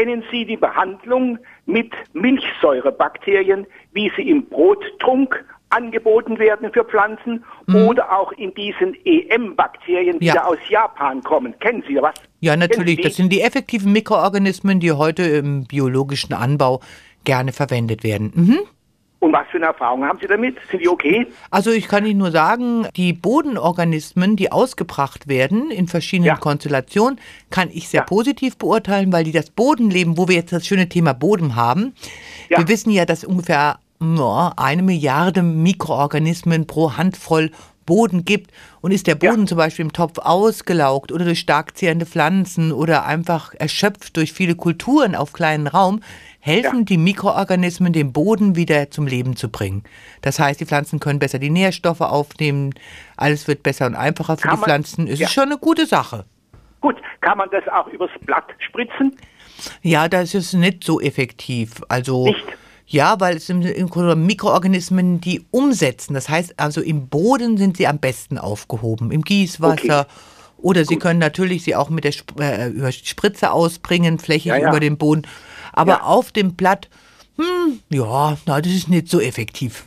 Kennen Sie die Behandlung mit Milchsäurebakterien, wie sie im Brottrunk angeboten werden für Pflanzen Mhm. oder auch in diesen EM-Bakterien, die Ja. da aus Japan kommen? Kennen Sie was? Ja, natürlich. Das sind die effektiven Mikroorganismen, die heute im biologischen Anbau gerne verwendet werden. Mhm. Und was für eine Erfahrung haben Sie damit? Sind die okay? Also ich kann Ihnen nur sagen, die Bodenorganismen, die ausgebracht werden in verschiedenen Ja. Konstellationen, kann ich sehr Ja. positiv beurteilen, weil die das Bodenleben, wo wir jetzt das schöne Thema Boden haben, Ja. wir wissen ja, dass ungefähr ja, eine Milliarde Mikroorganismen pro Handvoll Boden gibt und ist der Ja. Boden zum Beispiel im Topf ausgelaugt oder durch stark zehrende Pflanzen oder einfach erschöpft durch viele Kulturen auf kleinen Raum, helfen Ja. die Mikroorganismen, den Boden wieder zum Leben zu bringen. Das heißt, die Pflanzen können besser die Nährstoffe aufnehmen, alles wird besser und einfacher für Kann die man- Pflanzen. Es Ja. ist schon eine gute Sache. Gut, kann man das auch übers Blatt spritzen? Ja, das ist nicht so effektiv. Also Nicht? ja, weil es sind Mikroorganismen, die umsetzen. Das heißt, also im Boden sind sie am besten aufgehoben, im Gießwasser. Okay. Oder sie können natürlich sie auch mit der äh, über Spritze ausbringen, flächig Ja, ja. über den Boden. Aber Ja. auf dem Blatt, hm, ja, na, das ist nicht so effektiv.